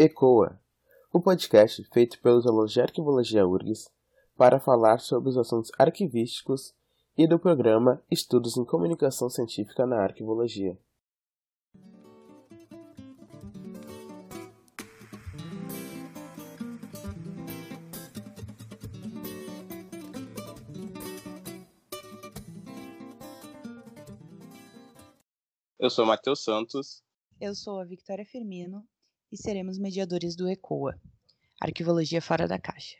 ECOA, o podcast feito pelos alunos de Arquivologia URGS para falar sobre os assuntos arquivísticos e do programa Estudos em Comunicação Científica na Arquivologia. Eu sou Matheus Santos. Eu sou a Victoria Firmino e seremos mediadores do ECOA, Arquivologia Fora da Caixa.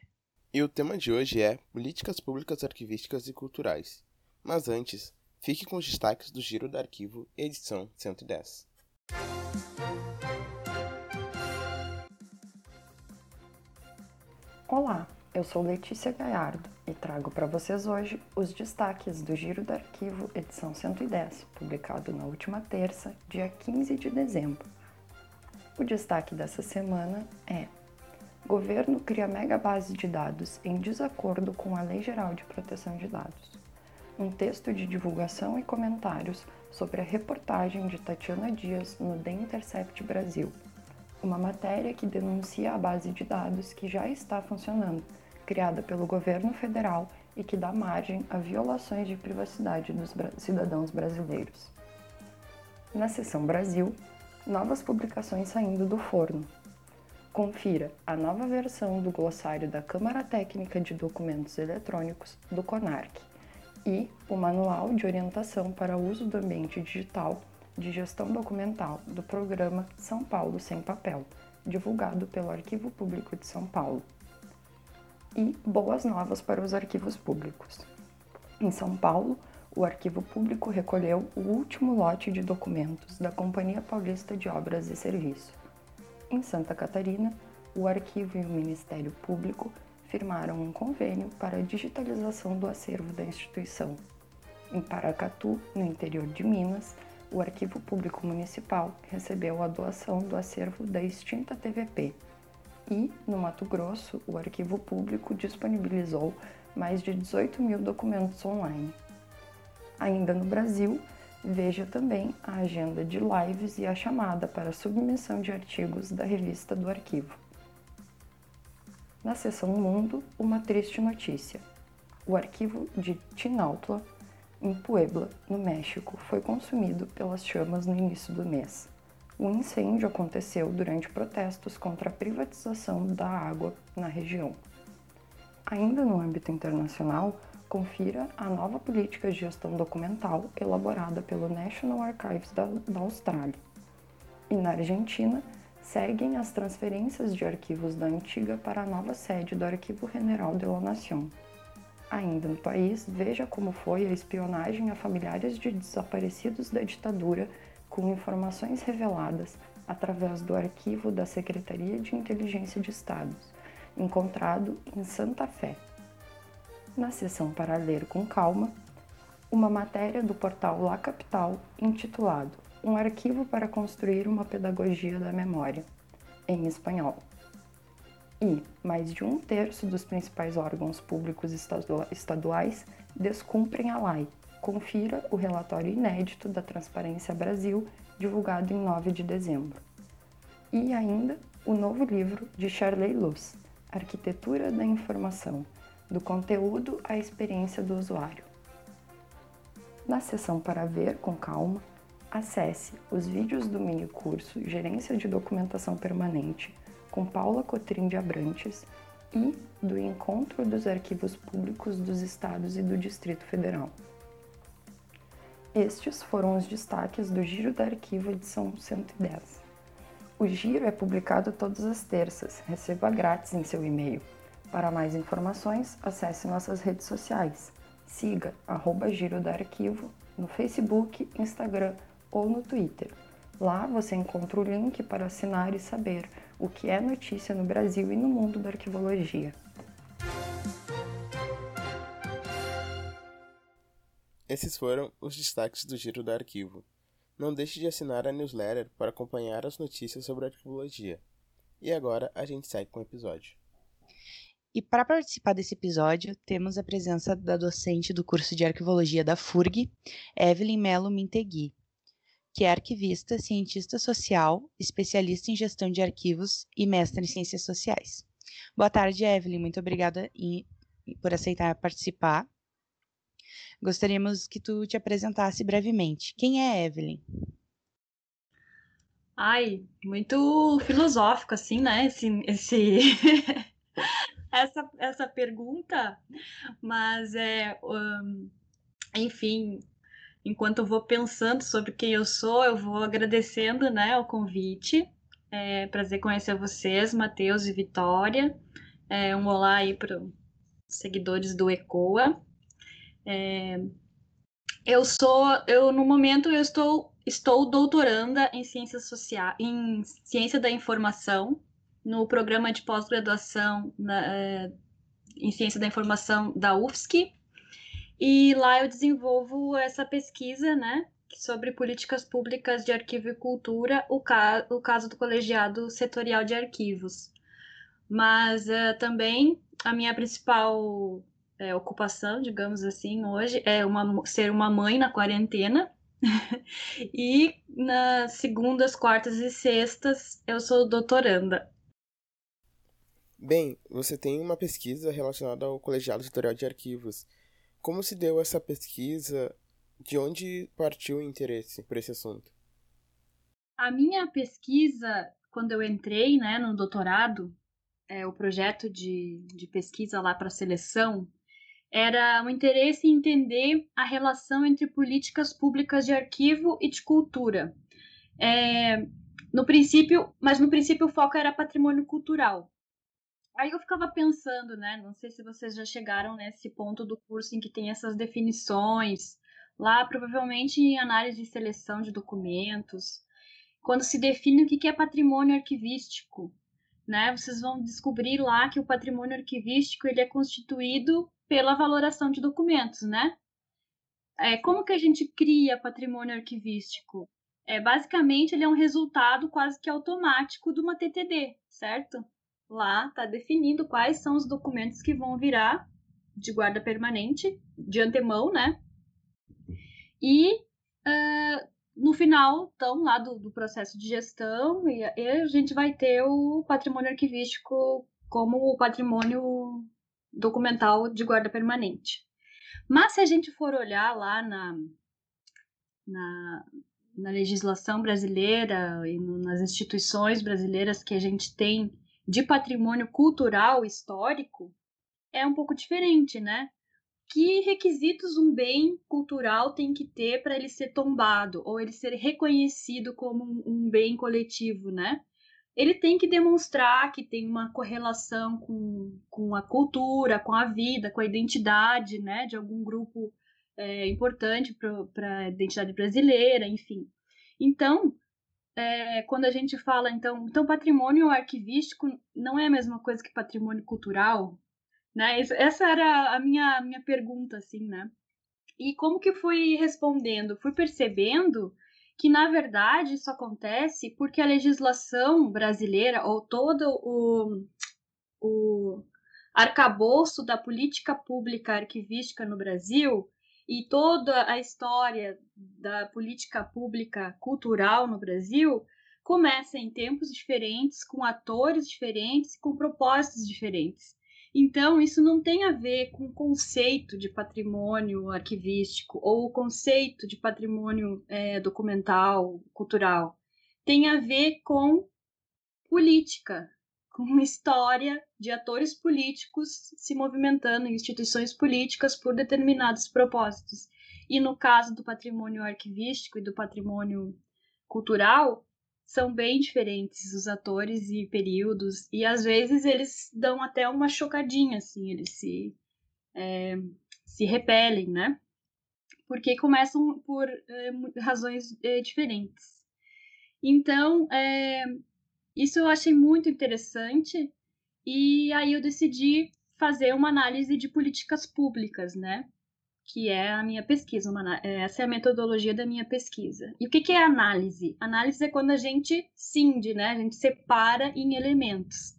E o tema de hoje é Políticas Públicas Arquivísticas e Culturais. Mas antes, fique com os destaques do Giro do Arquivo, edição 110. Olá, eu sou Letícia Gaiardo e trago para vocês hoje os destaques do Giro do Arquivo, edição 110, publicado na última terça, dia 15 de dezembro. O destaque dessa semana é: Governo cria mega base de dados em desacordo com a Lei Geral de Proteção de Dados. Um texto de divulgação e comentários sobre a reportagem de Tatiana Dias no The Intercept Brasil. Uma matéria que denuncia a base de dados que já está funcionando, criada pelo governo federal e que dá margem a violações de privacidade dos cidadãos brasileiros. Na seção Brasil, novas publicações saindo do forno. Confira a nova versão do glossário da Câmara Técnica de Documentos Eletrônicos do CONARC e o Manual de Orientação para o Uso do Ambiente Digital de Gestão Documental do programa São Paulo Sem Papel, divulgado pelo Arquivo Público de São Paulo. E boas novas para os arquivos públicos. Em São Paulo, o Arquivo Público recolheu o último lote de documentos da Companhia Paulista de Obras e Serviço. Em Santa Catarina, o Arquivo e o Ministério Público firmaram um convênio para a digitalização do acervo da instituição. Em Paracatu, no interior de Minas, o Arquivo Público Municipal recebeu a doação do acervo da extinta TVP. E, no Mato Grosso, o Arquivo Público disponibilizou mais de 18 mil documentos online. Ainda no Brasil, veja também a agenda de lives e a chamada para submissão de artigos da revista do arquivo. Na seção Mundo, uma triste notícia. O arquivo de Tinautla, em Puebla, no México, foi consumido pelas chamas no início do mês. O incêndio aconteceu durante protestos contra a privatização da água na região. Ainda no âmbito internacional, confira a nova política de gestão documental elaborada pelo National Archives da, da Austrália. E na Argentina, seguem as transferências de arquivos da antiga para a nova sede do Arquivo General de la Nación. Ainda no país, veja como foi a espionagem a familiares de desaparecidos da ditadura com informações reveladas através do arquivo da Secretaria de Inteligência de Estados, encontrado em Santa Fé, na seção para ler com calma, uma matéria do portal La Capital intitulado Um arquivo para construir uma pedagogia da memória, em espanhol. E mais de um terço dos principais órgãos públicos estaduais descumprem a lei. Confira o relatório inédito da Transparência Brasil, divulgado em 9 de dezembro. E ainda o novo livro de Charley Luz, Arquitetura da Informação, do conteúdo à experiência do usuário. Na seção para ver com calma, acesse os vídeos do mini curso Gerência de Documentação Permanente com Paula Cotrim de Abrantes e do Encontro dos Arquivos Públicos dos Estados e do Distrito Federal. Estes foram os destaques do Giro da Arquivo edição 110. O Giro é publicado todas as terças, receba grátis em seu e-mail. Para mais informações, acesse nossas redes sociais. Siga arroba Giro da Arquivo no Facebook, Instagram ou no Twitter. Lá você encontra o link para assinar e saber o que é notícia no Brasil e no mundo da arquivologia. Esses foram os destaques do Giro da Arquivo. Não deixe de assinar a newsletter para acompanhar as notícias sobre arquivologia. E agora a gente segue com o episódio. E para participar desse episódio, temos a presença da docente do curso de arquivologia da FURG, Evelyn Melo Mintegui, que é arquivista, cientista social, especialista em gestão de arquivos e mestre em ciências sociais. Boa tarde, Evelyn. Muito obrigada por aceitar participar. Gostaríamos que tu te apresentasse brevemente. Quem é Evelyn? Ai, muito filosófico, assim, né? Esse, esse... essa, essa pergunta, mas é, um, enfim, enquanto eu vou pensando sobre quem eu sou, eu vou agradecendo, né, o convite. É prazer conhecer vocês, Matheus e Vitória. É, um olá aí para os seguidores do ECOA. É, eu sou, eu no momento eu estou estou doutoranda em ciências sociais, em ciência da informação no programa de pós-graduação é, em ciência da informação da UFSC e lá eu desenvolvo essa pesquisa, né, sobre políticas públicas de arquivo e cultura, o, ca o caso do colegiado setorial de arquivos. Mas uh, também a minha principal é, ocupação, digamos assim, hoje é uma, ser uma mãe na quarentena. e nas segundas, quartas e sextas eu sou doutoranda. Bem, você tem uma pesquisa relacionada ao colegiado setorial de arquivos. Como se deu essa pesquisa? De onde partiu o interesse por esse assunto? A minha pesquisa, quando eu entrei né, no doutorado, é, o projeto de, de pesquisa lá para seleção, era o interesse em entender a relação entre políticas públicas de arquivo e de cultura. É, no princípio, mas no princípio o foco era patrimônio cultural. Aí eu ficava pensando, né? Não sei se vocês já chegaram nesse ponto do curso em que tem essas definições. Lá, provavelmente em análise e seleção de documentos, quando se define o que é patrimônio arquivístico, né? Vocês vão descobrir lá que o patrimônio arquivístico ele é constituído pela valoração de documentos, né? É, como que a gente cria patrimônio arquivístico? É, basicamente, ele é um resultado quase que automático de uma TTD, certo? Lá está definindo quais são os documentos que vão virar de guarda permanente, de antemão, né? E uh, no final, então, lá do, do processo de gestão, e, e, a gente vai ter o patrimônio arquivístico como o patrimônio documental de guarda permanente. Mas se a gente for olhar lá na, na, na legislação brasileira e no, nas instituições brasileiras que a gente tem de patrimônio cultural histórico é um pouco diferente, né? Que requisitos um bem cultural tem que ter para ele ser tombado ou ele ser reconhecido como um bem coletivo, né? Ele tem que demonstrar que tem uma correlação com, com a cultura, com a vida, com a identidade, né? De algum grupo é, importante para a identidade brasileira, enfim. Então, é, quando a gente fala, então, então patrimônio arquivístico não é a mesma coisa que patrimônio cultural, né? Essa era a minha, minha pergunta, assim, né? E como que fui respondendo? Fui percebendo que, na verdade, isso acontece porque a legislação brasileira, ou todo o, o arcabouço da política pública arquivística no Brasil, e toda a história da política pública cultural no Brasil começa em tempos diferentes, com atores diferentes, com propósitos diferentes. Então, isso não tem a ver com o conceito de patrimônio arquivístico ou o conceito de patrimônio é, documental, cultural. Tem a ver com política, com história de atores políticos se movimentando em instituições políticas por determinados propósitos. E no caso do patrimônio arquivístico e do patrimônio cultural, são bem diferentes os atores e períodos, e às vezes eles dão até uma chocadinha, assim, eles se, é, se repelem, né? Porque começam por é, razões é, diferentes. Então, é, isso eu achei muito interessante e aí eu decidi fazer uma análise de políticas públicas, né? Que é a minha pesquisa, uma, é, essa é a metodologia da minha pesquisa. E o que, que é análise? Análise é quando a gente cinde, né? A gente separa em elementos.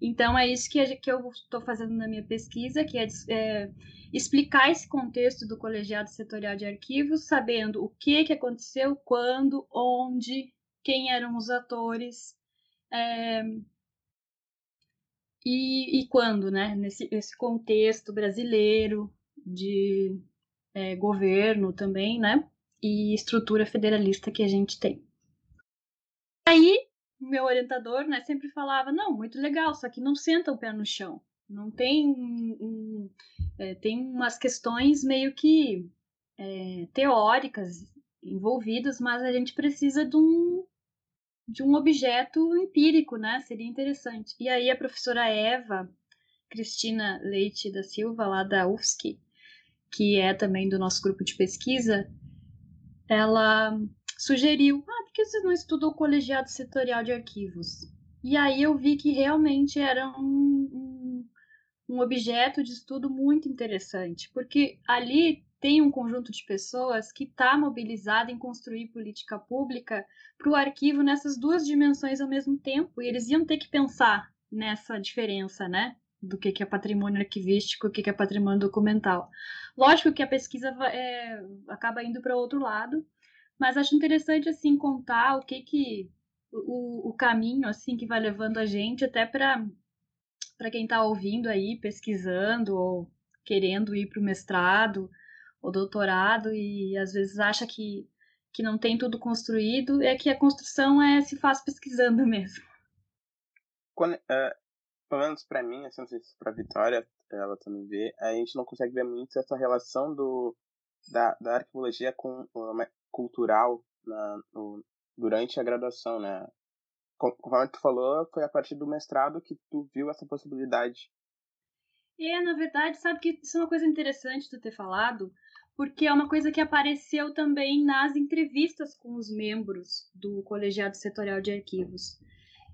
Então, é isso que, que eu estou fazendo na minha pesquisa, que é, é, explicar esse contexto do colegiado setorial de arquivos, sabendo o que, que aconteceu, quando, onde, quem eram os atores é, e, e, quando, né? Nesse esse contexto brasileiro de é, governo também, né? E estrutura federalista que a gente tem. Aí, meu orientador, né, sempre falava, não, muito legal, só que não senta o pé no chão. Não tem um, é, tem umas questões meio que é, teóricas envolvidas, mas a gente precisa de um de um objeto empírico, né? Seria interessante. E aí a professora Eva Cristina Leite da Silva, lá da UFSC, que é também do nosso grupo de pesquisa, ela sugeriu: ah, por que vocês não estudam o colegiado setorial de arquivos? E aí eu vi que realmente era um, um, um objeto de estudo muito interessante, porque ali tem um conjunto de pessoas que está mobilizado em construir política pública para o arquivo nessas duas dimensões ao mesmo tempo, e eles iam ter que pensar nessa diferença, né? Do que, que é patrimônio arquivístico, o que, que é patrimônio documental. Lógico que a pesquisa é, acaba indo para outro lado, mas acho interessante assim contar o que que o, o caminho assim que vai levando a gente até para para quem está ouvindo aí, pesquisando ou querendo ir para o mestrado ou doutorado e às vezes acha que, que não tem tudo construído, é que a construção é se faz pesquisando mesmo. Quando, uh, pelo menos para mim, assim, não sei se para Vitória ela também vê, a gente não consegue ver muito essa relação do, da, da arqueologia com cultural na, no, durante a graduação, né? Conforme tu falou, foi a partir do mestrado que tu viu essa possibilidade. É, na verdade, sabe que isso é uma coisa interessante tu ter falado, porque é uma coisa que apareceu também nas entrevistas com os membros do Colegiado Setorial de Arquivos.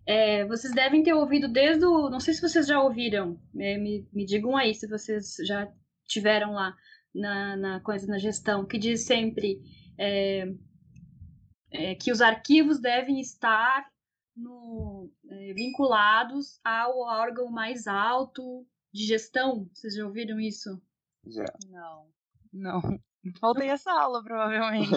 É, vocês devem ter ouvido desde o. Não sei se vocês já ouviram, é, me, me digam aí se vocês já tiveram lá na, na coisa na gestão, que diz sempre é, é, que os arquivos devem estar no, é, vinculados ao órgão mais alto de gestão. Vocês já ouviram isso? Já. Não. Não. Faltei essa aula, provavelmente.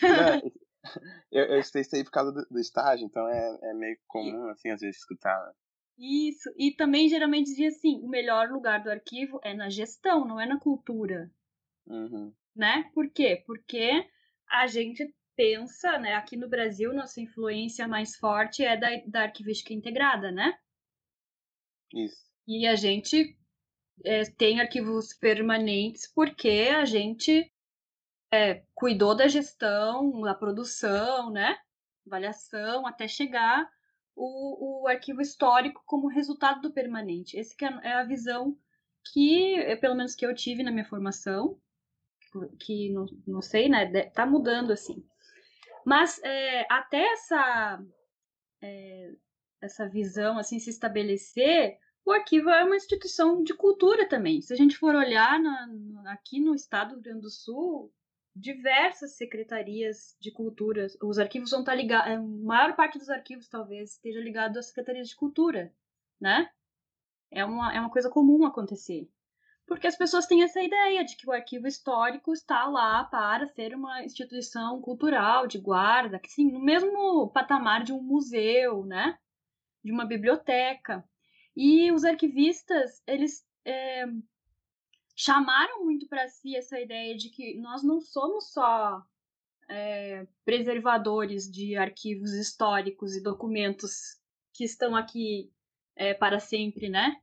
eu, eu aí por causa do, do estágio, então é, é meio comum, assim, às vezes, escutar. Né? Isso. E também geralmente dizia assim: o melhor lugar do arquivo é na gestão, não é na cultura. Uhum. Né? Por quê? Porque a gente pensa, né, aqui no Brasil, nossa influência mais forte é da, da arquivística integrada, né? Isso. E a gente é, tem arquivos permanentes porque a gente é, cuidou da gestão, da produção, né? Avaliação, até chegar o, o arquivo histórico como resultado do permanente. Essa é, é a visão que, pelo menos que eu tive na minha formação, que não, não sei, né? Tá mudando assim. Mas é, até essa é, essa visão assim se estabelecer, o arquivo é uma instituição de cultura também. Se a gente for olhar na, aqui no estado do Rio Grande do Sul, diversas secretarias de cultura, os arquivos vão estar ligados, a maior parte dos arquivos talvez esteja ligado às secretarias de cultura, né? É uma, é uma coisa comum acontecer porque as pessoas têm essa ideia de que o arquivo histórico está lá para ser uma instituição cultural de guarda, que sim, no mesmo patamar de um museu, né? De uma biblioteca. E os arquivistas, eles é, chamaram muito para si essa ideia de que nós não somos só é, preservadores de arquivos históricos e documentos que estão aqui é, para sempre, né?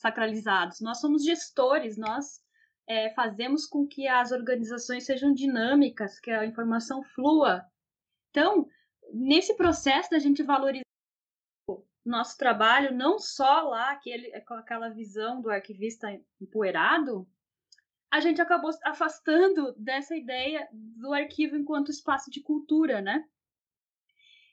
sacralizados. Nós somos gestores, nós é, fazemos com que as organizações sejam dinâmicas, que a informação flua. Então, nesse processo da gente valorizar nosso trabalho, não só lá aquele, com aquela visão do arquivista empoeirado, a gente acabou afastando dessa ideia do arquivo enquanto espaço de cultura, né?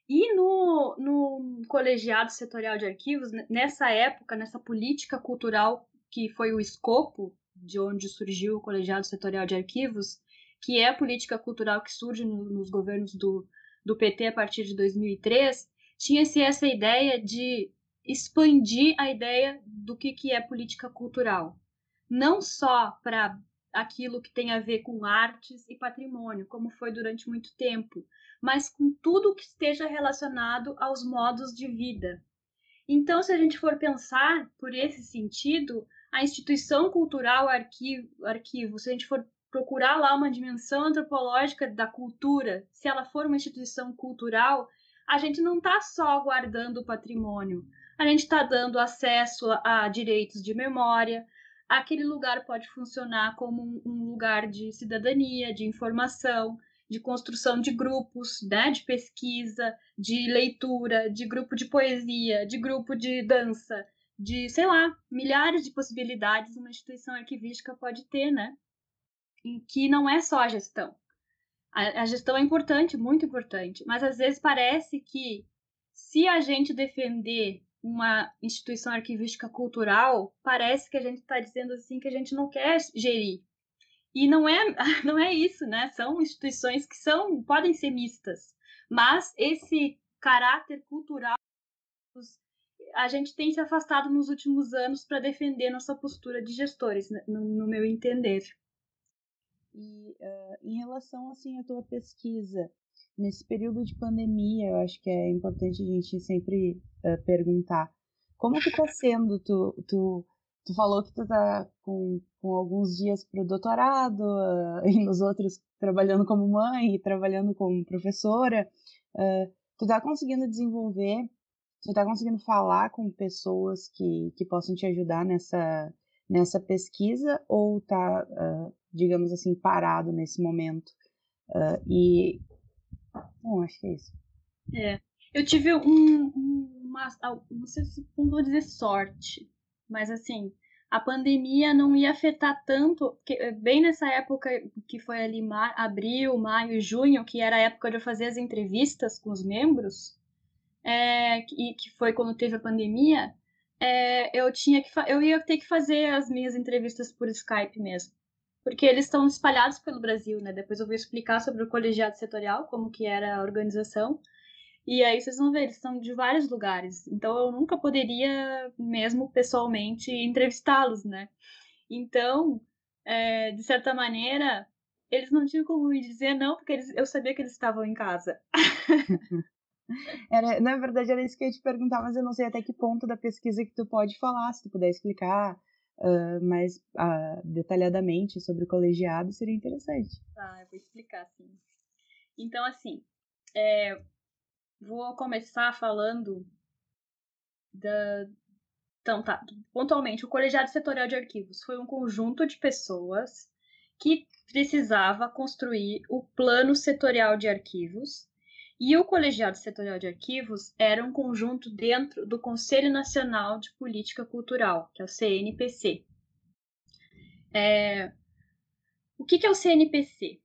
E no, no colegiado setorial de arquivos, nessa época, nessa política cultural que foi o escopo de onde surgiu o colegiado setorial de arquivos, que é a política cultural que surge no, nos governos do, do PT a partir de 2003, tinha-se essa ideia de expandir a ideia do que, que é política cultural. Não só para aquilo que tem a ver com artes e patrimônio, como foi durante muito tempo, mas com tudo que esteja relacionado aos modos de vida. Então, se a gente for pensar por esse sentido, a instituição cultural arquivo, arquivo, se a gente for procurar lá uma dimensão antropológica da cultura, se ela for uma instituição cultural, a gente não está só guardando o patrimônio, a gente está dando acesso a, direitos de memória. Aquele lugar pode funcionar como um, um lugar de cidadania, de informação, de construção de grupos, né, de pesquisa, de leitura, de grupo de poesia, de grupo de dança, de, sei lá, milhares de possibilidades uma instituição arquivística pode ter, né? Em que não é só a gestão. A, a gestão é importante, muito importante, mas às vezes parece que se a gente defender uma instituição arquivística cultural, parece que a gente está dizendo assim que a gente não quer gerir. E não é, não é isso, né? São instituições que são podem ser mistas, mas esse caráter cultural a gente tem se afastado nos últimos anos para defender nossa postura de gestores, né? no, no, meu entender. E uh, em relação assim à tua pesquisa, nesse período de pandemia, eu acho que é importante a gente sempre uh, perguntar como que tá sendo, tu, tu, tu falou que tu tá com, com alguns dias para o doutorado uh, e nos outros trabalhando como mãe e trabalhando como professora, uh, tu tá conseguindo desenvolver, tu tá conseguindo falar com pessoas que, que possam te ajudar nessa, nessa pesquisa ou tá, digamos assim, parado nesse momento? e Bom, acho que é isso. É. Eu tive um, uma. Não sei se vou dizer sorte, mas assim, a pandemia não ia afetar tanto, porque eh, bem nessa época que foi ali mar, abril, maio, junho, que era a época de eu fazer as entrevistas com os membros, é, e que foi quando teve a pandemia, é, eu tinha que eu ia ter que fazer as minhas entrevistas por Skype mesmo porque eles estão espalhados pelo Brasil, né? Depois eu vou explicar sobre o colegiado setorial, como que era a organização. E aí vocês vão ver, eles estão de vários lugares. Então eu nunca poderia, mesmo pessoalmente, entrevistá-los, né? Então, é, de certa maneira, eles não tinham como me dizer não, porque eles, eu sabia que eles estavam em casa. era, na verdade, era isso que eu ia te perguntar, mas eu não sei até que ponto da pesquisa que tu pode falar, se tu puder explicar uh, mais uh, detalhadamente sobre o colegiado, seria interessante. Tá, eu vou explicar, sim. Então, assim, é, vou começar falando da. Então, tá. Pontualmente, o Colegiado Setorial de Arquivos foi um conjunto de pessoas que precisava construir o plano setorial de arquivos e o Colegiado Setorial de Arquivos era um conjunto dentro do Conselho Nacional de Política Cultural, que é o CNPC. É... O que é o CNPC?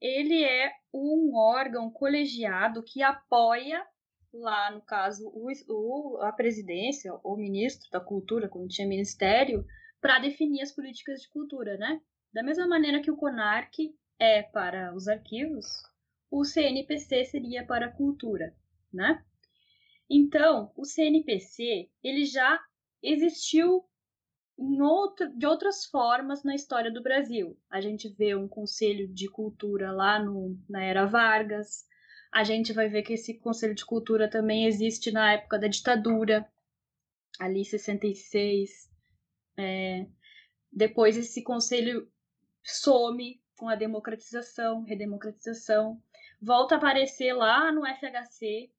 Ele é um órgão colegiado que apoia, lá no caso, o, a presidência, o ministro da Cultura, quando tinha ministério, para definir as políticas de cultura, né? Da mesma maneira que o CONARC é para os arquivos, o CNPC seria para a cultura, né? Então, o CNPC, ele já existiu outro, de outras formas na história do Brasil. A gente vê um conselho de cultura lá no, na era Vargas, a gente vai ver que esse conselho de cultura também existe na época da ditadura, ali 66. É, depois esse conselho some com a democratização, redemocratização volta a aparecer lá no FHC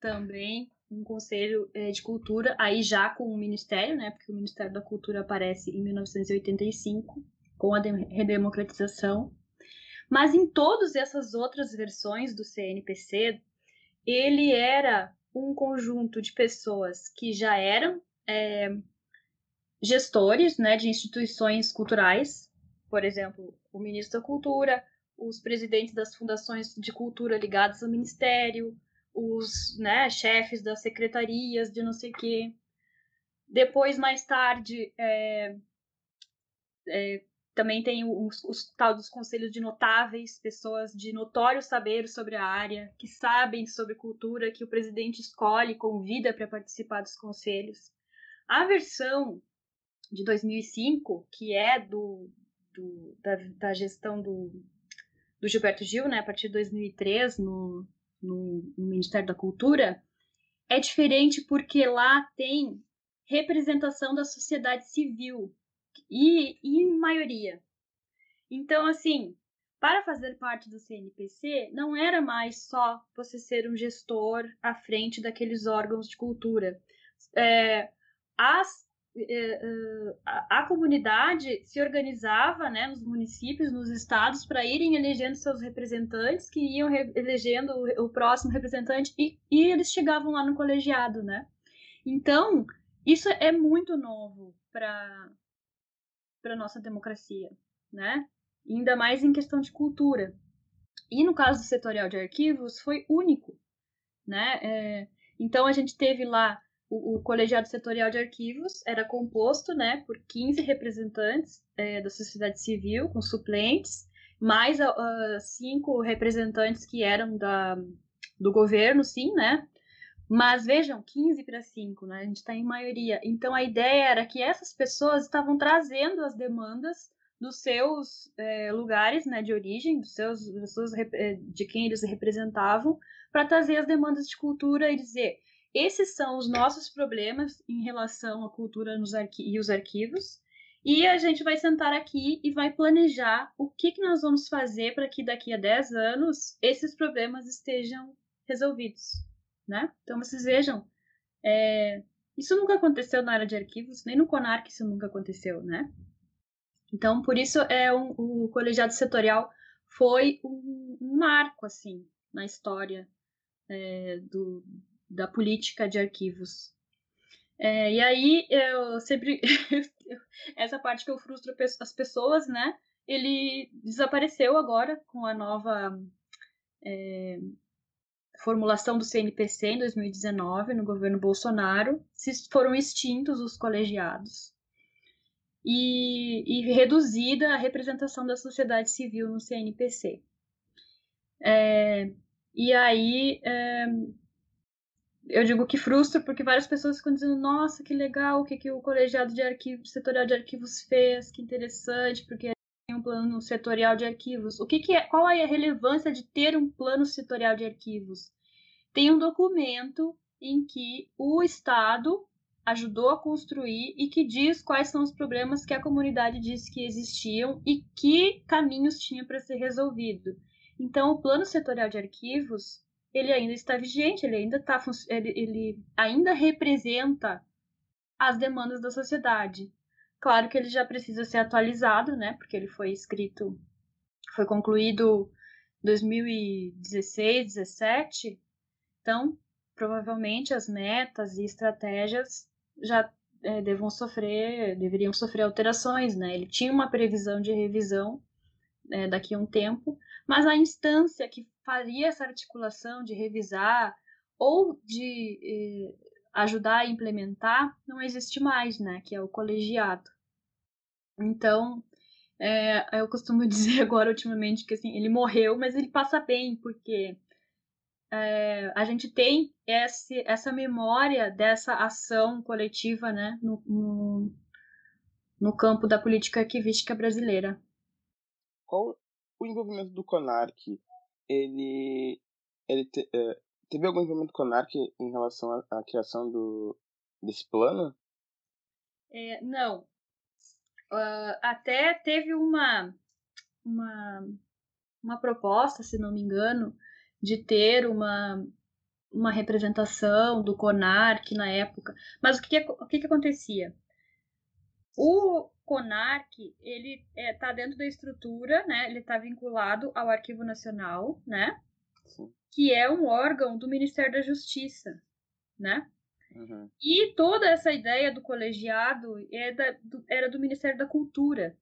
também, um conselho é, de cultura, aí já com o Ministério, né? Porque o Ministério da Cultura aparece em 1985, com a redemocratização. Mas em todas essas outras versões do CNPC, ele era um conjunto de pessoas que já eram é, gestores né, de instituições culturais, por exemplo, o ministro da Cultura, os presidentes das fundações de cultura ligadas ao ministério, os né, chefes das secretarias de não sei o quê. Depois, mais tarde, é, é, também tem os, os tal dos conselhos de notáveis, pessoas de notório saber sobre a área, que sabem sobre cultura, que o presidente escolhe, convida para participar dos conselhos. A versão de 2005, que é do, do da, da, gestão do, do Gilberto Gil, né, a partir de 2003, no, no, no Ministério da Cultura, é diferente porque lá tem representação da sociedade civil, e, e em maioria. Então, assim, para fazer parte do CNPC, não era mais só você ser um gestor à frente daqueles órgãos de cultura. É, as, a, a, comunidade se organizava né, nos municípios, nos estados, para irem elegendo seus representantes, que iam re elegendo o, o, próximo representante, e, e eles chegavam lá no colegiado, né? Então, isso é muito novo para para nossa democracia, né? ainda mais em questão de cultura. E no caso do setorial de arquivos foi único, né? É, então a gente teve lá o, o, colegiado setorial de arquivos era composto, né, por 15 representantes é, da sociedade civil com suplentes, mais uh, cinco representantes que eram da, do governo, sim, né? Mas vejam, 15 para 5, né? A gente está em maioria. Então a ideia era que essas pessoas estavam trazendo as demandas dos seus é, lugares né, de origem, dos seus, dos seus, é, de quem eles representavam, para trazer as demandas de cultura e dizer: esses são os nossos problemas em relação à cultura nos e os arquivos, e a gente vai sentar aqui e vai planejar o que, que nós vamos fazer para que daqui a 10 anos esses problemas estejam resolvidos né? Então vocês vejam, é, isso nunca aconteceu na área de arquivos, nem no CONARC isso nunca aconteceu, né? Então, por isso é um, o colegiado setorial foi um, um marco assim na história é, do, da política de arquivos. É, e aí eu sempre essa parte que eu frustro as pessoas, né? Ele desapareceu agora com a nova é, formulação do CNPC em 2019, no governo Bolsonaro, foram extintos os colegiados e, e reduzida a representação da sociedade civil no CNPC. É, e aí é, eu digo que frustra porque várias pessoas ficam dizendo nossa que legal o que, que o colegiado de arquivos setorial de arquivos fez que interessante porque tem um plano setorial de arquivos. O que, que é? Qual é a relevância de ter um plano setorial de arquivos? Tem um documento em que o Estado ajudou a construir e que diz quais são os problemas que a comunidade disse que existiam e que caminhos tinha para ser resolvido. Então, o plano setorial de arquivos ele ainda está vigente, ele ainda está, ele, ele ainda representa as demandas da sociedade. Claro que ele já precisa ser atualizado, né? Porque ele foi escrito, foi concluído em 2016, 17. Então, provavelmente as metas e estratégias já é, devam sofrer, deveriam sofrer alterações, né? Ele tinha uma previsão de revisão é, daqui a um tempo, mas a instância que faria essa articulação de revisar ou de eh, ajudar a implementar não existe mais, né? Que é o colegiado. Então, é, eu costumo dizer agora ultimamente que assim, ele morreu, mas ele passa bem, porque é, a gente tem esse, essa memória dessa ação coletiva né, no, no, no campo da política arquivística brasileira. Qual o envolvimento do CONARC? Ele, ele te, é, teve algum envolvimento do CONARC em relação à, à criação do, desse plano? É, não. Uh, até teve uma, uma, uma proposta, se não me engano, de ter uma, uma representação do CONARC na época. Mas o que, o que, que acontecia? O CONARC, ele está é, dentro da estrutura, né? Ele está vinculado ao Arquivo Nacional, né? Sim. Que é um órgão do Ministério da Justiça, né? Uhum. E toda essa ideia do colegiado é da, do, era do Ministério da Cultura,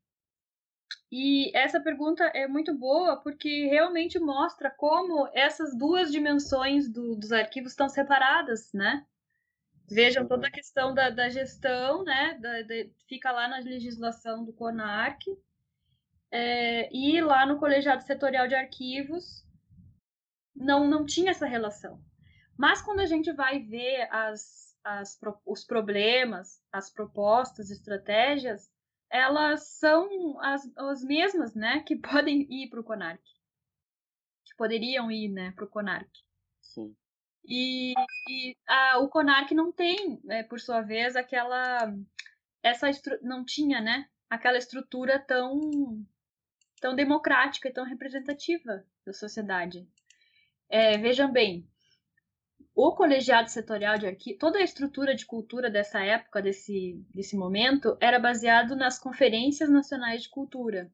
e essa pergunta é muito boa porque realmente mostra como essas duas dimensões do, dos arquivos estão separadas, né? Vejam toda a questão da, da gestão, né? Da, fica lá na legislação do CONARC. É, e lá no Colegiado Setorial de Arquivos não, não tinha essa relação. Mas quando a gente vai ver as, as, os problemas, as propostas, estratégias, elas são as, as mesmas, né, que podem ir para o CONARC. Que poderiam ir, né, para o CONARC. Sim. E, e a, o CONARC não tem, é, por sua vez, aquela. Essa não tinha, né? Aquela estrutura tão, tão democrática e tão representativa da sociedade. É, vejam bem, o colegiado setorial de arquivo, toda a estrutura de cultura dessa época, desse, desse momento, era baseado nas conferências nacionais de cultura.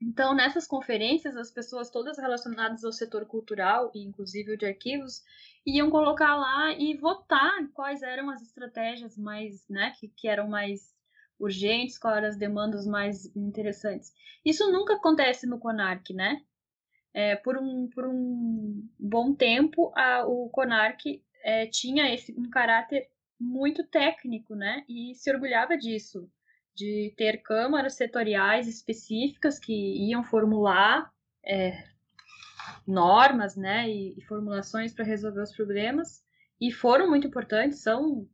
Então, nessas conferências, as pessoas todas relacionadas ao setor cultural, e inclusive o de arquivos, iam colocar lá e votar quais eram as estratégias mais, né, que, que eram mais urgentes, quais eram as demandas mais interessantes. Isso nunca acontece no CONARC, né? É, por, um, por um bom tempo, a, o CONARC é, tinha esse, um caráter muito técnico, né? E se orgulhava disso de ter câmaras setoriais específicas que iam formular é, normas né, e, e formulações para resolver os problemas, e foram muito importantes, são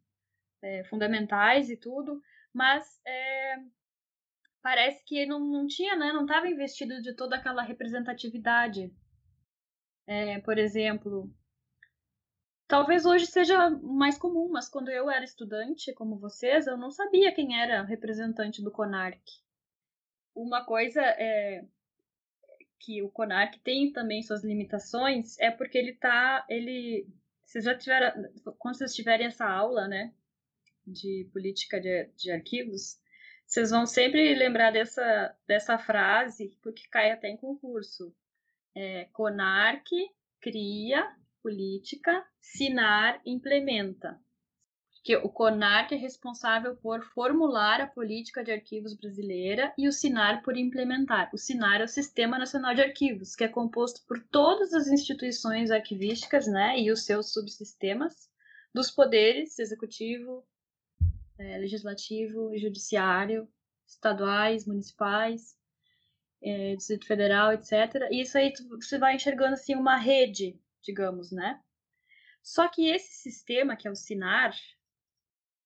é, fundamentais e tudo, mas é, parece que não, não tinha, né, não estava investido de toda aquela representatividade. É, por exemplo, Talvez hoje seja mais comum, mas quando eu era estudante, como vocês, eu não sabia quem era representante do CONARC. Uma coisa é que o CONARC tem também suas limitações é porque ele tá, ele, vocês já tiveram, quando vocês tiverem essa aula, né, de política de, de arquivos, vocês vão sempre lembrar dessa, dessa frase, porque cai até em concurso. É, CONARC cria política, SINAR implementa. Que o CONARC é responsável por formular a política de arquivos brasileira e o SINAR por implementar. O SINAR é o Sistema Nacional de Arquivos, que é composto por todas as instituições arquivísticas né, e os seus subsistemas dos poderes executivo, é, legislativo e judiciário, estaduais, municipais, é, Distrito Federal, etc. E isso aí você vai enxergando assim uma rede digamos, né? Só que esse sistema, que é o SINAR,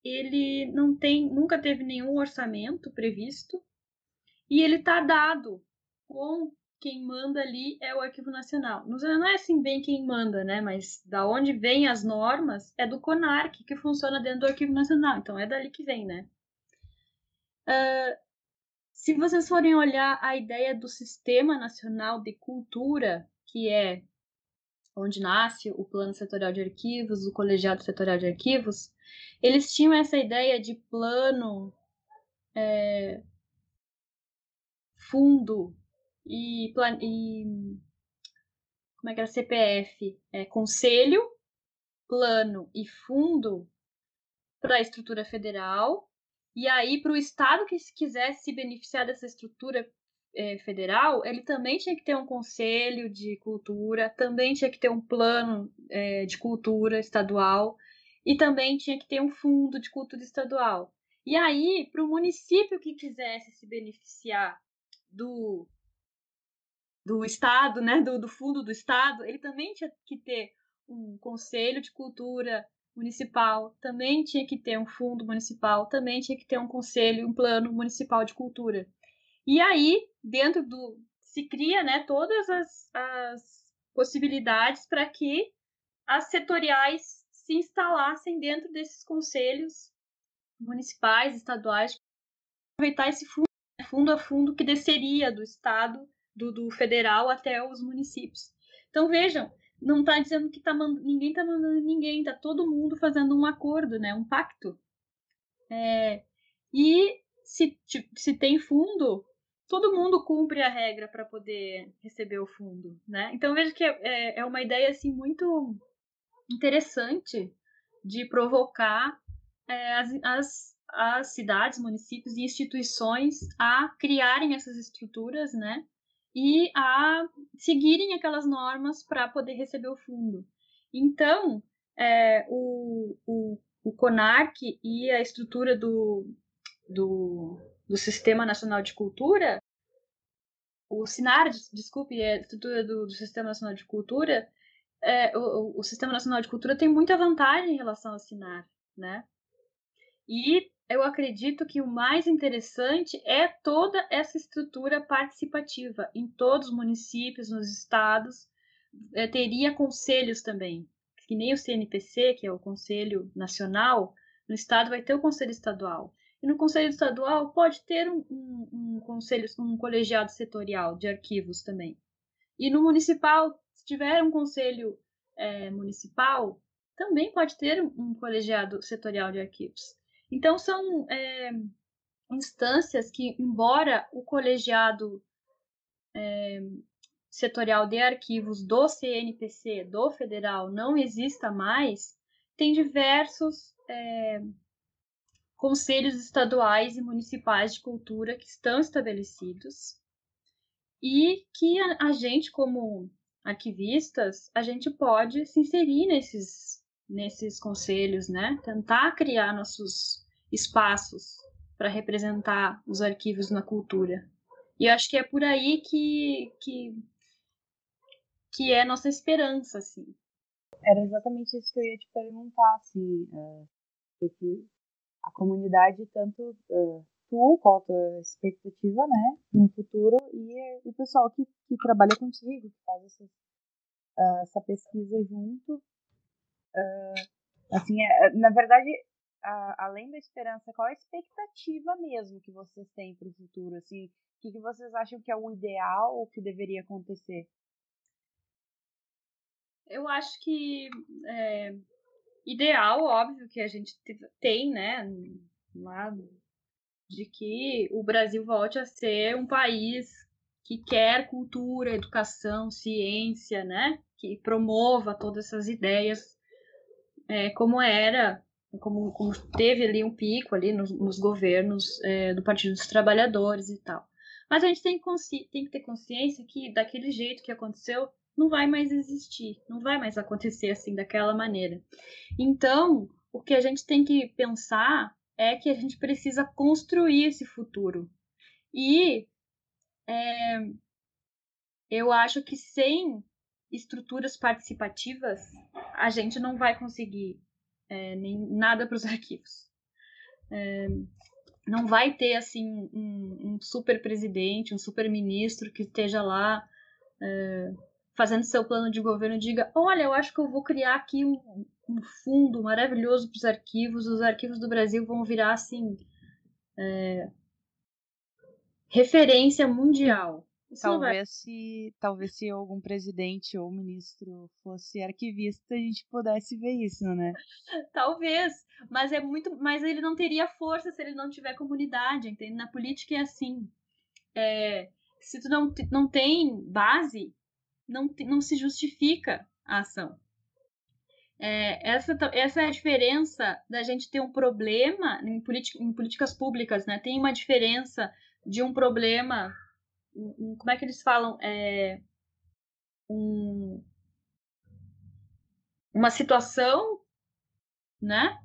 ele não tem, nunca teve nenhum orçamento previsto e ele está dado com quem manda ali é o Arquivo Nacional. Não é assim bem quem manda, né? Mas da onde vêm as normas é do CONARC, que funciona dentro do Arquivo Nacional. Então é dali que vem, né? Uh, se vocês forem olhar a ideia do Sistema Nacional de Cultura, que é onde nasce o Plano Setorial de Arquivos, o Colegiado Setorial de Arquivos, eles tinham essa ideia de plano, é, fundo e, plan, e como é que era? CPF, é, conselho, plano e fundo para a estrutura federal. E aí para o estado que quisesse se beneficiar dessa estrutura federal, ele também tinha que ter um conselho de cultura, também tinha que ter um plano é, de cultura estadual e também tinha que ter um fundo de cultura estadual. E aí, para o município que quisesse se beneficiar do, do estado, né, do, do fundo do estado, ele também tinha que ter um conselho de cultura municipal, também tinha que ter um fundo municipal, também tinha que ter um conselho, um plano municipal de cultura. E aí, dentro do. se cria né, todas as, as possibilidades para que as setoriais se instalassem dentro desses conselhos municipais, estaduais, aproveitar esse fundo, né, fundo a fundo que desceria do estado, do, do federal até os municípios. Então vejam, não está dizendo que tá ninguém está mandando ninguém, está todo mundo fazendo um acordo, né, um pacto. É... E se, se tem fundo, todo mundo cumpre a regra para poder receber o fundo, né? Então veja que é, é uma ideia assim muito interessante de provocar é, as, as, as cidades, municípios e instituições a criarem essas estruturas, né? E a seguirem aquelas normas para poder receber o fundo. Então, é, o, o, o CONARC e a estrutura do, do do Sistema Nacional de Cultura o SINAR, desculpe, é a estrutura do, do Sistema Nacional de Cultura, é, o, o, Sistema Nacional de Cultura tem muita vantagem em relação ao SINAR, né? E eu acredito que o mais interessante é toda essa estrutura participativa em todos os municípios, nos estados, é, teria conselhos também, que nem o CNPC, que é o Conselho Nacional, no estado vai ter o Conselho Estadual. E no Conselho Estadual pode ter um, um, um conselho, um colegiado setorial de arquivos também. E no municipal, se tiver um conselho é, municipal, também pode ter um colegiado setorial de arquivos. Então, são é, instâncias que, embora o colegiado é, setorial de arquivos do CNPC, do federal, não exista mais, tem diversos é, conselhos estaduais e municipais de cultura que estão estabelecidos e que a, gente, como arquivistas, a gente pode se inserir nesses, nesses conselhos, né? Tentar criar nossos espaços para representar os arquivos na cultura. E eu acho que é por aí que, que, que é nossa esperança, assim. Era exatamente isso que eu ia te perguntar, assim, é, que a comunidade, tanto uh, tu, qual a tua expectativa, né, no futuro, e o pessoal que, que trabalha contigo, que faz essa, uh, essa pesquisa junto. Uh, assim, é, na verdade, além da esperança, qual a expectativa mesmo que vocês têm para o futuro? Assim, o que, que vocês acham que é o ideal, o que deveria acontecer? Eu acho que é, ideal, óbvio, que a gente tem, né, lá, de que o Brasil volte a ser um país que quer cultura, educação, ciência, né, que promova todas essas ideias, é, como era, como, como, teve ali um pico ali nos, nos governos é, do Partido dos Trabalhadores e tal. Mas a gente tem, tem que ter consciência que daquele jeito que aconteceu não vai mais existir, não vai mais acontecer assim daquela maneira. Então, o que a gente tem que pensar é que a gente precisa construir esse futuro. E é, eu acho que sem estruturas participativas, a gente não vai conseguir é, nem nada para os arquivos. É, não vai ter assim um, um super presidente, um super ministro que esteja lá é, fazendo seu plano de governo, diga: olha, eu acho que eu vou criar aqui um, um fundo maravilhoso para os arquivos, os arquivos do Brasil vão virar assim. É, referência mundial. Isso talvez se talvez se algum presidente ou ministro fosse arquivista a gente pudesse ver isso, né? talvez, mas é muito, mas ele não teria força se ele não tiver comunidade, entende? Na política é assim. É, se tu não, não tem base, não, não se justifica a ação. É, essa, essa é a diferença da gente ter um problema em, em políticas públicas, né? Tem uma diferença de um problema, um, como é que eles falam? É, um, uma situação, né?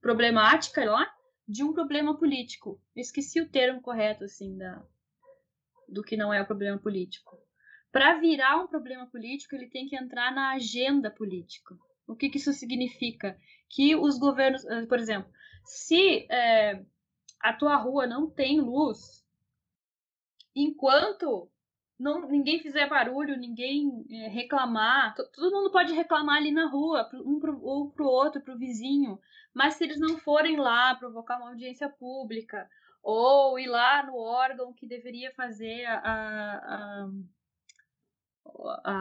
Problemática lá, de um problema político. Esqueci o termo correto, assim, da, do que não é o problema político para virar um problema político, ele tem que entrar na agenda política. O que, que isso significa? Que os governos, eh, por exemplo, se é, a tua rua não tem luz, enquanto não, ninguém fizer barulho, ninguém é, reclamar, todo mundo pode reclamar ali na rua, um pro, ou para o outro, para o vizinho, mas se eles não forem lá provocar uma audiência pública, ou ir lá no órgão que deveria fazer a, a a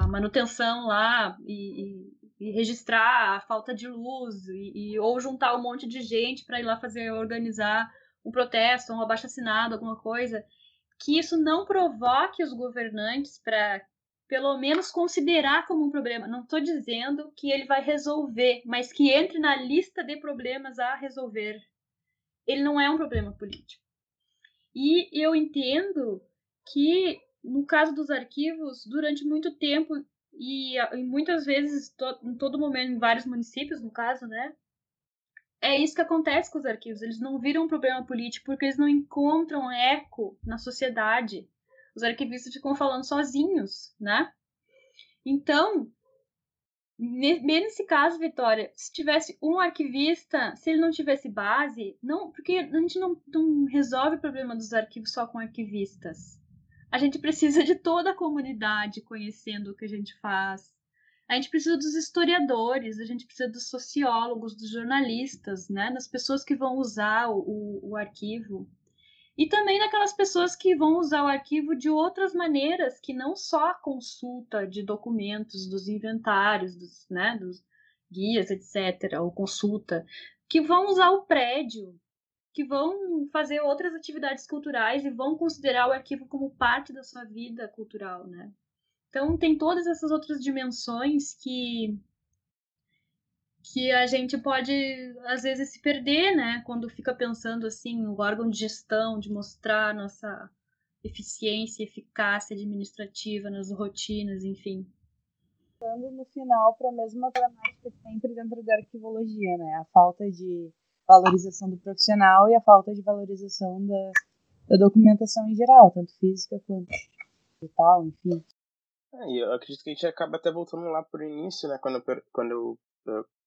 manutenção lá e, e, e, registrar a falta de luz e, e ou juntar um monte de gente para ir lá fazer organizar um protesto, um abaixo assinado, alguma coisa, que isso não provoque os governantes para pelo menos considerar como um problema. Não estou dizendo que ele vai resolver, mas que entre na lista de problemas a resolver. Ele não é um problema político. E eu entendo que no caso dos arquivos, durante muito tempo e, e muitas vezes to, em todo momento em vários municípios, no caso, né? É isso que acontece com os arquivos. Eles não viram um problema político porque eles não encontram eco na sociedade. os arquivistas ficam falando sozinhos, né? Então, nesse caso, Vitória, se tivesse um arquivista, se ele não tivesse base, não, porque a gente não, não resolve o problema dos arquivos só com arquivistas. A gente precisa de toda a comunidade conhecendo o que a gente faz. A gente precisa dos historiadores, a gente precisa dos sociólogos, dos jornalistas, né? das pessoas que vão usar o, o, o arquivo. E também daquelas pessoas que vão usar o arquivo de outras maneiras, que não só a consulta de documentos, dos inventários, dos, né, dos guias, etc., ou consulta, que vão usar o prédio, que vão fazer outras atividades culturais e vão considerar o arquivo como parte da sua vida cultural, né? Então tem todas essas outras dimensões que que a gente pode às vezes se perder, né, quando fica pensando assim no órgão de gestão, de mostrar nossa eficiência, eficácia administrativa nas rotinas, enfim. Falando no final para a mesma problemática sempre dentro da arquivologia, né, a falta de valorização do profissional e a falta de valorização da, da documentação em geral, tanto física quanto digital, enfim. É, eu acredito que a gente acaba até voltando lá por início, né, quando eu, quando eu,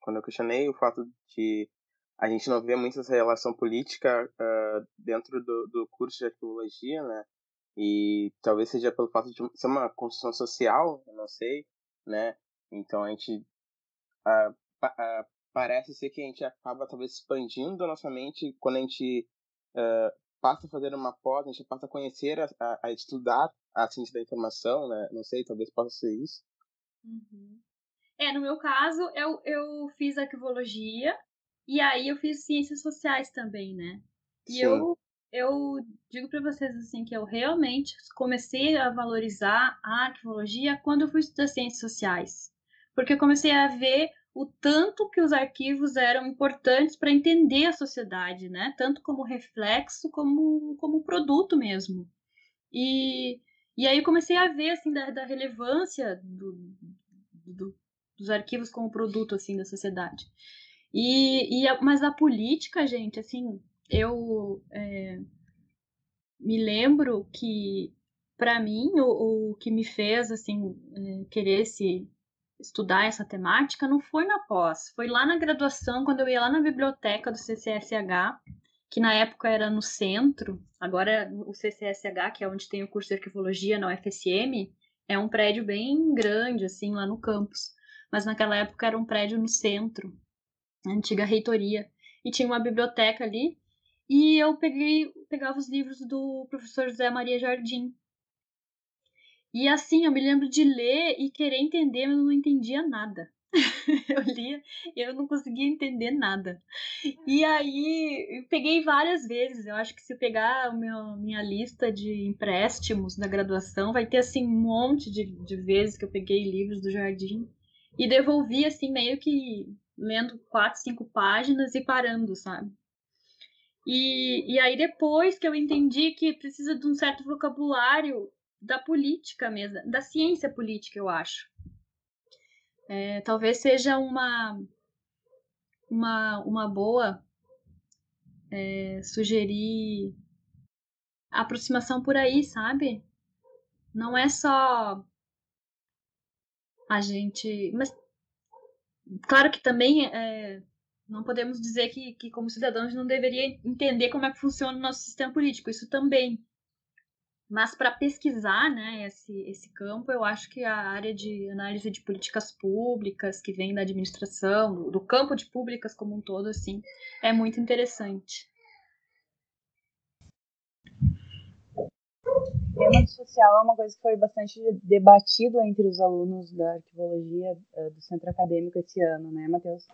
quando eu questionei o fato de a gente não ver muito essa relação política uh, dentro do, do curso de arqueologia, né? E talvez seja pelo fato de ser uma construção social, não sei, né? Então a gente uh, uh, parece ser que a gente acaba talvez expandindo a nossa mente quando a gente passa a fazer uma pós, a gente passa a conhecer, a, a, a estudar a ciência da informação, né? Não sei, talvez possa ser isso. Uhum. É, no meu caso, eu, eu fiz arquivologia e aí eu fiz ciências sociais também, né? E Sim. eu, eu digo para vocês assim que eu realmente comecei a valorizar a arquivologia quando eu fui estudar ciências sociais. Porque eu comecei a ver o tanto que os arquivos eram importantes para entender a sociedade, né? Tanto como reflexo como como produto mesmo. E, e aí eu comecei a ver assim da, da relevância do, do, dos arquivos como produto assim da sociedade. E, e mas a política, gente, assim, eu é, me lembro que para mim o, o, que me fez assim é, querer se estudar essa temática não foi na pós, foi lá na graduação quando eu ia lá na biblioteca do CCSH, que na época era no centro, agora o CCSH, que é onde tem o curso de arquivologia na UFSM, é um prédio bem grande assim lá no campus. Mas naquela época era um prédio no centro, a antiga reitoria, e tinha uma biblioteca ali, e eu peguei, pegava os livros do professor José Maria Jardim. E assim, eu me lembro de ler e querer entender, mas eu não entendia nada. eu lia e eu não conseguia entender nada. E aí, eu peguei várias vezes. Eu acho que se eu pegar o meu, minha lista de empréstimos da graduação, vai ter assim um monte de, de vezes que eu peguei livros do Jardim e devolvi, assim, meio que lendo quatro, cinco páginas e parando, sabe? E, e aí depois que eu entendi que precisa de um certo vocabulário da política mesmo, da ciência política, eu acho. É, talvez seja uma, uma, uma boa é, sugerir aproximação por aí, sabe? Não é só a gente. Mas, claro que também é, não podemos dizer que, que, como cidadãos, não deveria entender como é que funciona o nosso sistema político, isso também. Mas para pesquisar né, esse, esse campo, eu acho que a área de análise de políticas públicas, que vem da administração, do, do campo de públicas como um todo, assim, é muito interessante. tema social é uma coisa que foi bastante debatido entre os alunos da arquivologia uh, do centro acadêmico esse ano, né, Matheus?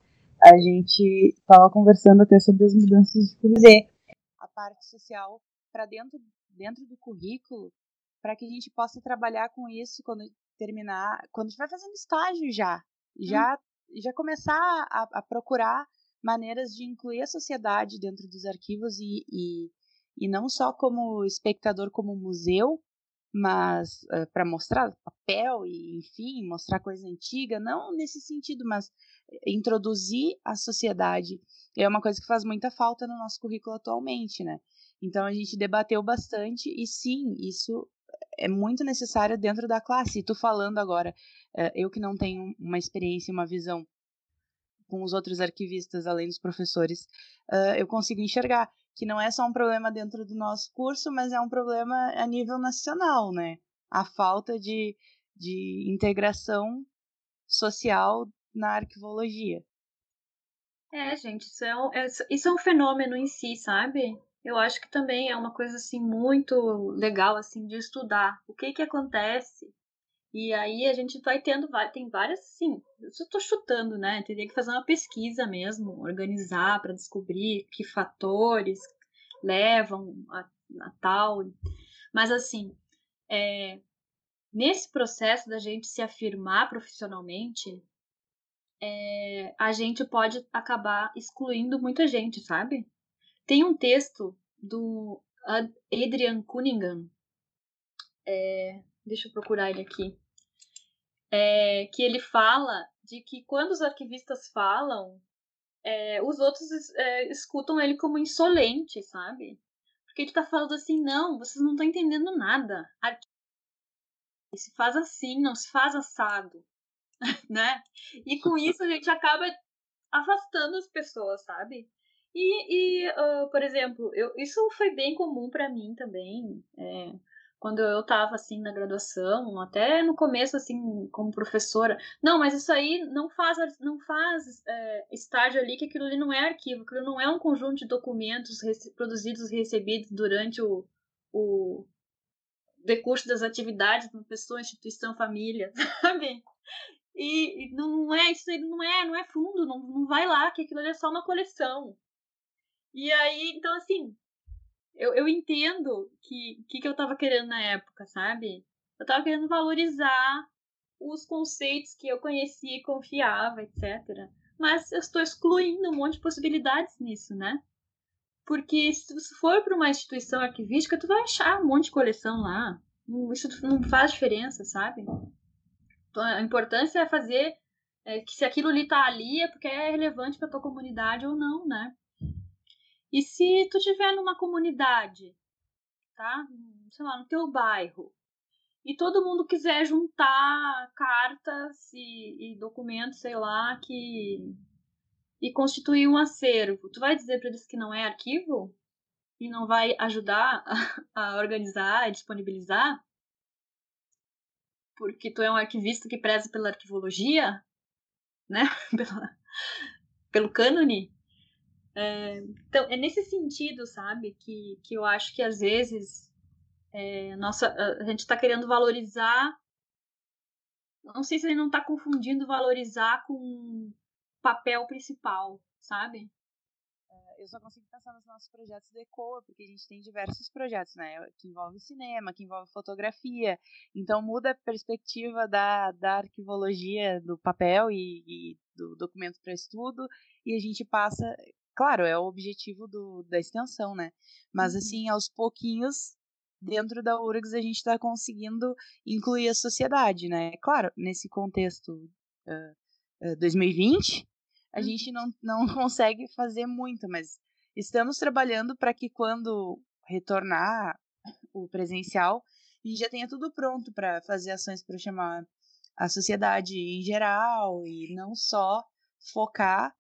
A gente estava conversando até sobre as mudanças de currículo. A parte social para dentro, dentro do currículo, para que a gente possa trabalhar com isso quando terminar, quando estiver fazendo estágio já. Já, hum. já começar a, a, procurar maneiras de incluir a sociedade dentro dos arquivos e, e e não só como espectador, como museu, mas uh, eh, para mostrar papel e, enfim, mostrar coisa antiga, não nesse sentido, mas introduzir a sociedade é uma coisa que faz muita falta no nosso currículo atualmente, né? Então a gente debateu bastante e sim, isso é muito necessário dentro da classe. E tu falando agora, uh, eu que não tenho uma experiência, uma visão com os outros arquivistas, além dos professores, uh, eu consigo enxergar que não é só um problema dentro do nosso curso, mas é um problema a nível nacional, né? A falta de, de integração social na arquivologia. É, gente, isso é, um, é, isso é um fenômeno em si, sabe? Eu acho que também é uma coisa assim muito legal assim de estudar. O que que acontece e aí a gente vai tendo, tem várias, sim, eu só tô chutando, né? Teria que fazer uma pesquisa mesmo, organizar para descobrir que fatores levam a, a tal. Mas assim, é, nesse processo da gente se afirmar profissionalmente, é, a gente pode acabar excluindo muita gente, sabe? Tem um texto do Adrian Cunningham, é, deixa eu procurar ele aqui, é, que ele fala de que quando os arquivistas falam, é, os outros é, escutam ele como insolente, sabe? Porque ele tá falando assim, não, vocês não estão entendendo nada. Se faz assim, não se faz assado, né? E com isso a gente acaba afastando as pessoas, sabe? E, e uh, por exemplo, eu, isso foi bem comum para mim também. É, quando eu estava assim na graduação, até no começo assim como professora, não, mas isso aí não faz não faz é, estágio ali que aquilo ali não é arquivo, aquilo não é um conjunto de documentos produzidos e recebidos durante o, o decurso das atividades de uma pessoa, instituição, família, sabe? E, e não é isso não é não é fundo, não, não vai lá que aquilo ali é só uma coleção. E aí, então assim, eu, eu entendo que que, que eu tava querendo na época, sabe? Eu tava querendo valorizar os conceitos que eu conhecia e confiava, etc. Mas eu estou excluindo um monte de possibilidades nisso, né? Porque se você for para uma instituição arquivística, tu vai achar um monte de coleção lá. Isso não faz diferença, sabe? Então, a importância é fazer é, que se aquilo ali tá ali é porque é relevante para tua comunidade ou não, né? E se tu tiver numa comunidade, tá? Sei lá, no teu bairro, e todo mundo quiser juntar cartas e, e documentos, sei lá, que e constituir um acervo, tu vai dizer para eles que não é arquivo e não vai ajudar a, organizar e disponibilizar? Porque tu é um arquivista que preza pela arquivologia, né? pelo cânone? É, então, é nesse sentido, sabe, que, que eu acho que às vezes é, nossa, a gente está querendo valorizar. Não sei se ele não está confundindo valorizar com papel principal, sabe? É, eu só consigo pensar nos nossos projetos do ECOA, porque a gente tem diversos projetos, né? Que envolve cinema, que envolve fotografia. Então muda a perspectiva da, da arquivologia do papel e, e do documento para estudo, e a gente passa claro, é o objetivo do, da extensão, né? Mas, uhum. assim, aos pouquinhos, dentro da URGS, a gente está conseguindo incluir a sociedade, né? Claro, nesse contexto uh, uh, 2020, a uhum. gente não, não consegue fazer muito, mas estamos trabalhando para que quando retornar o presencial, a gente já tenha tudo pronto para fazer ações para chamar a sociedade em geral e não só focar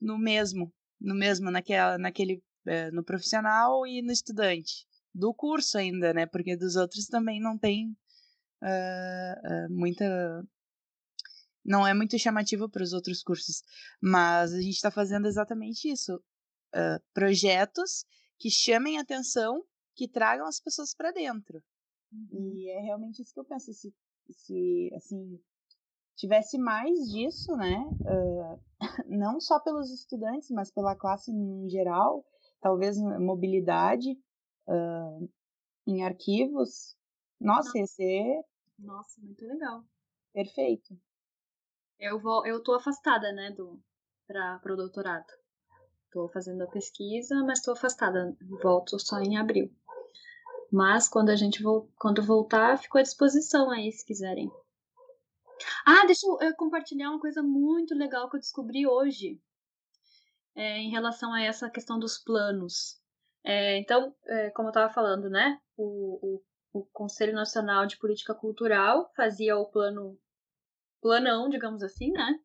no mesmo, no mesmo, naquela, naquele, é, no profissional e no estudante. Do curso ainda, né? Porque dos outros também não tem uh, uh, muita. Não é muito chamativo para os outros cursos. Mas a gente está fazendo exatamente isso. Uh, projetos que chamem atenção, que tragam as pessoas para dentro. Uhum. E é realmente isso que eu penso. Se, se assim, tivesse mais disso, né? Uh, não só pelos estudantes, mas pela classe em geral, talvez mobilidade uh, em arquivos. Nossa, ia ser. Nossa, muito legal. Perfeito. Eu vou, eu tô afastada, né, do para o doutorado. Estou fazendo a pesquisa, mas estou afastada. Volto só em abril. Mas quando a gente quando voltar, fico à disposição aí, se quiserem. Ah, deixa eu compartilhar uma coisa muito legal que eu descobri hoje é, em relação a essa questão dos planos. É, então, é, como eu estava falando, né? O, o, o Conselho Nacional de Política Cultural fazia o plano planão, digamos assim, né?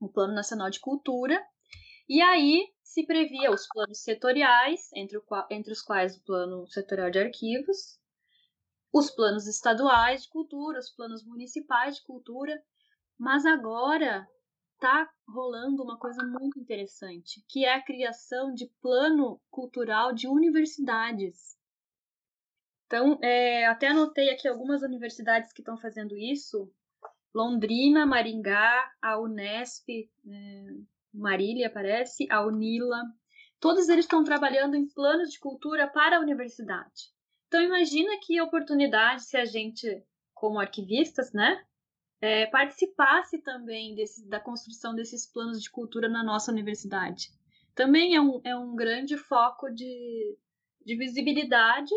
O Plano Nacional de Cultura. E aí se previa os planos setoriais, entre, o, entre os quais o Plano Setorial de Arquivos, os planos estaduais de cultura, os planos municipais de cultura, mas agora está rolando uma coisa muito interessante, que é a criação de plano cultural de universidades. Então, é, até anotei aqui algumas universidades que estão fazendo isso. Londrina, Maringá, a Unesp, é, Marília parece, a Unila. Todos eles estão trabalhando em planos de cultura para a universidade. Então imagina que oportunidade se a gente, como arquivistas, né, é, participasse também desse, da construção desses planos de cultura na nossa universidade. Também é um, é um grande foco de, de visibilidade,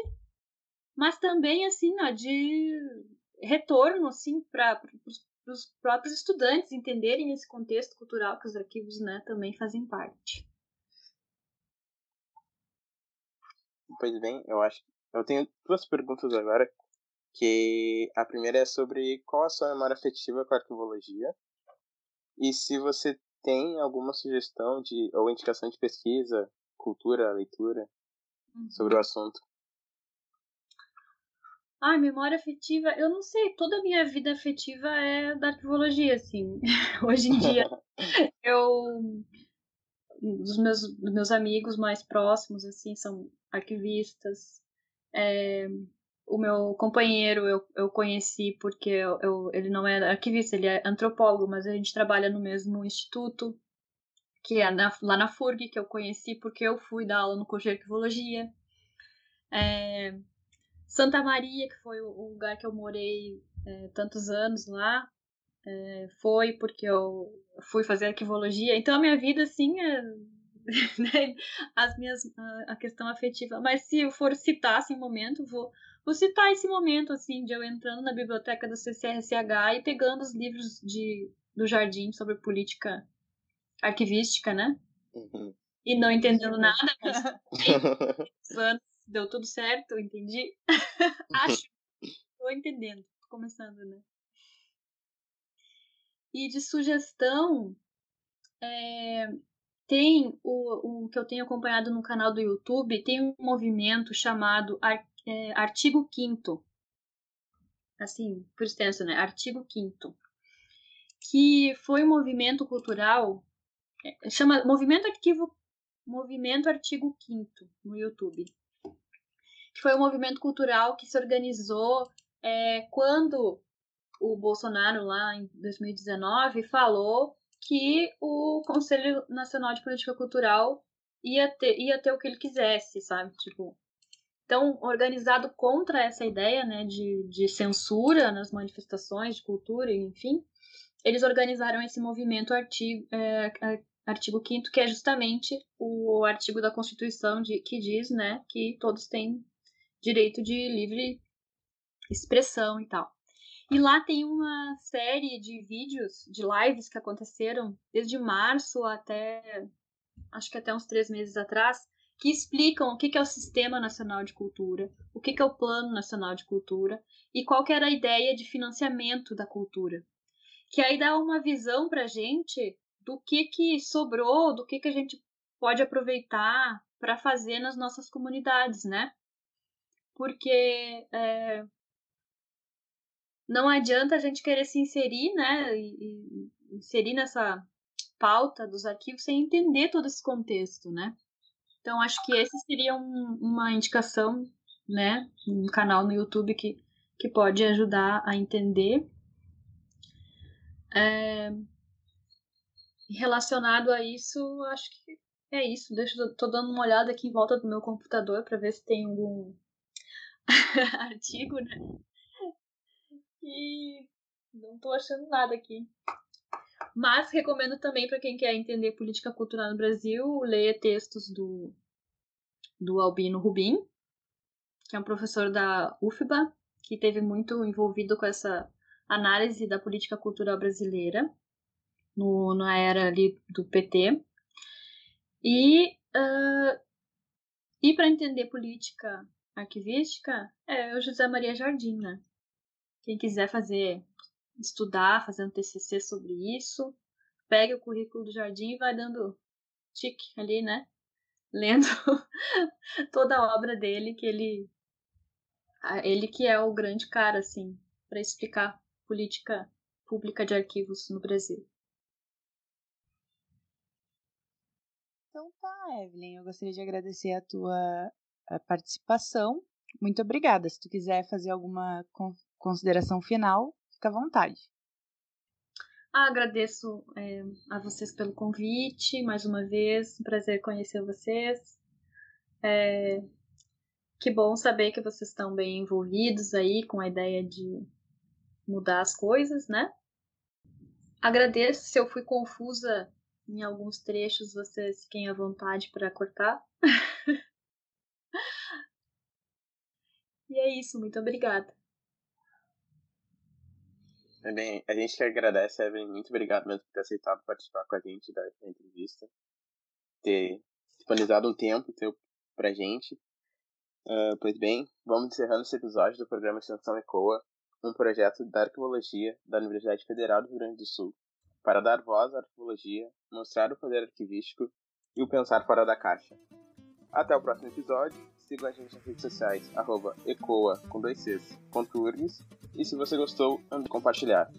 mas também assim, ó, de retorno assim, para os próprios estudantes entenderem esse contexto cultural que os arquivos né, também fazem parte. Pois bem, eu acho. Eu tenho duas perguntas agora que a primeira é sobre qual a sua memória afetiva com a arquivologia e se você tem alguma sugestão de ou indicação de pesquisa, cultura, leitura uhum. sobre o assunto. Ah, memória afetiva, eu não sei, toda a minha vida afetiva é da arquivologia, assim. Hoje em dia, eu. Os meus, meus amigos mais próximos, assim, são arquivistas. É, o meu companheiro eu, eu conheci porque eu, eu, ele não é arquivista, ele é antropólogo, mas a gente trabalha no mesmo instituto, que é na, lá na FURG, que eu conheci porque eu fui dar aula no curso de arquivologia. É, Santa Maria, que foi o lugar que eu morei é, tantos anos lá, é, foi porque eu fui fazer arquivologia. Então a minha vida, assim, é né, as minhas a questão afetiva. Mas se eu for citar assim, um momento, vou Vou citar esse momento, assim, de eu entrando na biblioteca do CCRCH e pegando os livros de, do Jardim sobre política arquivística, né? Uhum. E não entendendo nada, mas anos deu tudo certo, entendi. Acho. Tô entendendo. Tô começando, né? E de sugestão, é, tem o, o que eu tenho acompanhado no canal do YouTube, tem um movimento chamado Ar é, artigo 5 assim, por extenso, né? Artigo 5 que foi um movimento cultural, é, chama Movimento Arquivo Movimento Artigo 5 no YouTube. Que foi um movimento cultural que se organizou é, quando o Bolsonaro, lá em 2019, falou que o Conselho Nacional de Política Cultural ia ter, ia ter o que ele quisesse, sabe? Tipo, então, organizado contra essa ideia né, de, de censura nas manifestações de cultura, enfim, eles organizaram esse movimento artigo, é, artigo 5 que é justamente o artigo da Constituição de, que diz né, que todos têm direito de livre expressão e tal. E lá tem uma série de vídeos, de lives que aconteceram desde março até, acho que até uns três meses atrás, que explicam o que é o Sistema Nacional de Cultura, o que é o Plano Nacional de Cultura e qual era a ideia de financiamento da cultura. Que aí dá uma visão para gente do que, que sobrou, do que, que a gente pode aproveitar para fazer nas nossas comunidades, né? Porque é, não adianta a gente querer se inserir, né? E, e inserir nessa pauta dos arquivos sem entender todo esse contexto, né? Então, acho que esse seria um, uma indicação, né? Um canal no YouTube que, que pode ajudar a entender. É... Relacionado a isso, acho que é isso. Deixa tô dando uma olhada aqui em volta do meu computador para ver se tem algum artigo, né? Não tô achando nada aqui. Mas recomendo também para quem quer entender política cultural no Brasil, leia textos do, do Albino Rubim, que é um professor da UFBA, que teve muito envolvido com essa análise da política cultural brasileira no, na era ali do PT. E, uh, e para entender política arquivística é o José Maria Jardim, né? Quem quiser fazer, estudar, fazer um TCC sobre isso, pegue o currículo do Jardim e vai dando tique ali, né? Lendo toda a obra dele, que ele. Ele que é o grande cara, assim, para explicar política pública de arquivos no Brasil. Então tá, Evelyn, eu gostaria de agradecer a tua participação. Muito obrigada. Se tu quiser fazer alguma consideração final, fica à vontade. Ah, agradeço é, a vocês pelo convite, mais uma vez, um prazer conhecer vocês. É, que bom saber que vocês estão bem envolvidos aí com a ideia de mudar as coisas, né? Agradeço se eu fui confusa em alguns trechos, vocês fiquem à vontade para cortar. e é isso, muito obrigada. É bem, a gente que agradece, Evelyn, muito obrigado mesmo por ter aceitado participar com a gente da, entrevista, ter disponibilizado um tempo teu pra gente. Uh, pois bem, vamos encerrando esse episódio do programa Extensão ECOA, um projeto da arqueologia da Universidade Federal do Rio Grande do Sul, para dar voz à arqueologia, mostrar o poder arquivístico e o pensar fora da caixa. Até o próximo episódio, sigam a gente nas redes sociais, arroba ecoa, com dois Cs, e se você gostou, ande compartilhar.